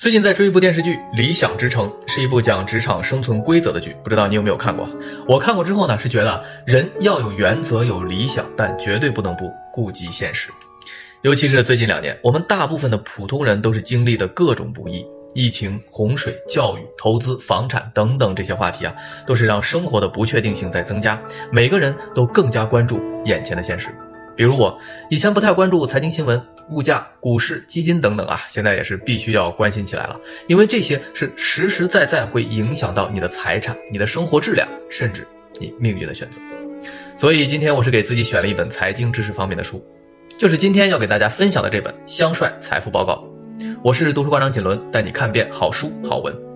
最近在追一部电视剧《理想之城》，是一部讲职场生存规则的剧，不知道你有没有看过？我看过之后呢，是觉得人要有原则、有理想，但绝对不能不顾及现实。尤其是最近两年，我们大部分的普通人都是经历的各种不易，疫情、洪水、教育、投资、房产等等这些话题啊，都是让生活的不确定性在增加，每个人都更加关注眼前的现实。比如我以前不太关注财经新闻、物价、股市、基金等等啊，现在也是必须要关心起来了，因为这些是实实在在会影响到你的财产、你的生活质量，甚至你命运的选择。所以今天我是给自己选了一本财经知识方面的书，就是今天要给大家分享的这本《香帅财富报告》。我是读书馆长锦纶，带你看遍好书好文。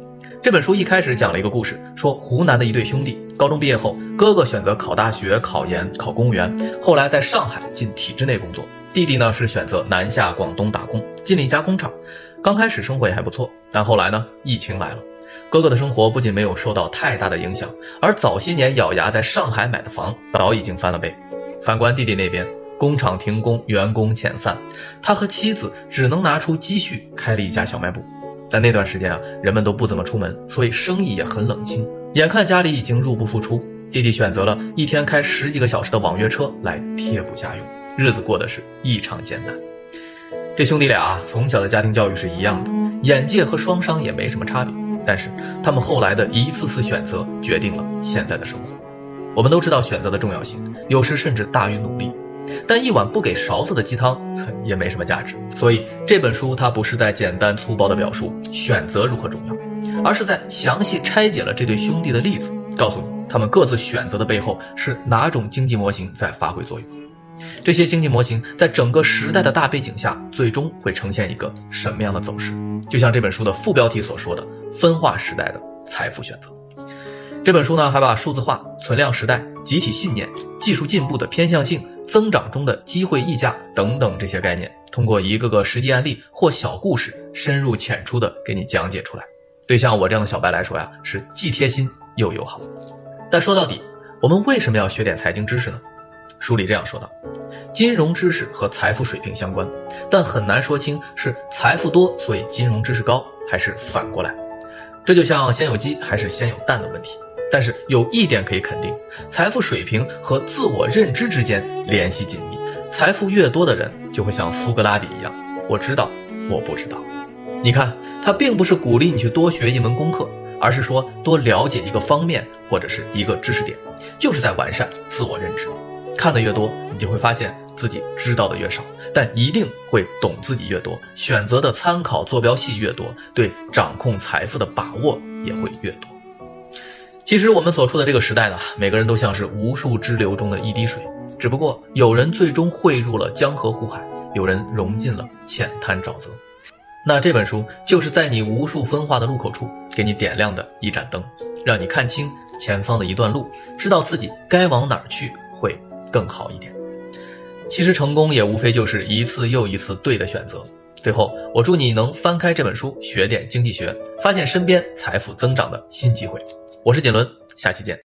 这本书一开始讲了一个故事，说湖南的一对兄弟，高中毕业后，哥哥选择考大学、考研、考公务员，后来在上海进体制内工作；弟弟呢是选择南下广东打工，进了一家工厂。刚开始生活也还不错，但后来呢，疫情来了，哥哥的生活不仅没有受到太大的影响，而早些年咬牙在上海买的房早已经翻了倍。反观弟弟那边，工厂停工，员工遣散，他和妻子只能拿出积蓄开了一家小卖部。在那段时间啊，人们都不怎么出门，所以生意也很冷清。眼看家里已经入不敷出，弟弟选择了一天开十几个小时的网约车来贴补家用，日子过得是异常艰难。这兄弟俩啊，从小的家庭教育是一样的，眼界和双商也没什么差别。但是他们后来的一次次选择，决定了现在的生活。我们都知道选择的重要性，有时甚至大于努力。但一碗不给勺子的鸡汤也没什么价值，所以这本书它不是在简单粗暴的表述选择如何重要，而是在详细拆解了这对兄弟的例子，告诉你他们各自选择的背后是哪种经济模型在发挥作用。这些经济模型在整个时代的大背景下，最终会呈现一个什么样的走势？就像这本书的副标题所说的“分化时代的财富选择”。这本书呢，还把数字化、存量时代、集体信念、技术进步的偏向性。增长中的机会溢价等等这些概念，通过一个个实际案例或小故事，深入浅出的给你讲解出来。对像我这样的小白来说呀，是既贴心又友好。但说到底，我们为什么要学点财经知识呢？书里这样说道：金融知识和财富水平相关，但很难说清是财富多所以金融知识高，还是反过来。这就像先有鸡还是先有蛋的问题。但是有一点可以肯定，财富水平和自我认知之间联系紧密。财富越多的人，就会像苏格拉底一样，我知道，我不知道。你看，他并不是鼓励你去多学一门功课，而是说多了解一个方面或者是一个知识点，就是在完善自我认知。看的越多，你就会发现自己知道的越少，但一定会懂自己越多，选择的参考坐标系越多，对掌控财富的把握也会越多。其实我们所处的这个时代呢，每个人都像是无数支流中的一滴水，只不过有人最终汇入了江河湖海，有人融进了浅滩沼泽。那这本书就是在你无数分化的路口处，给你点亮的一盏灯，让你看清前方的一段路，知道自己该往哪儿去会更好一点。其实成功也无非就是一次又一次对的选择。最后，我祝你能翻开这本书，学点经济学，发现身边财富增长的新机会。我是锦纶，下期见。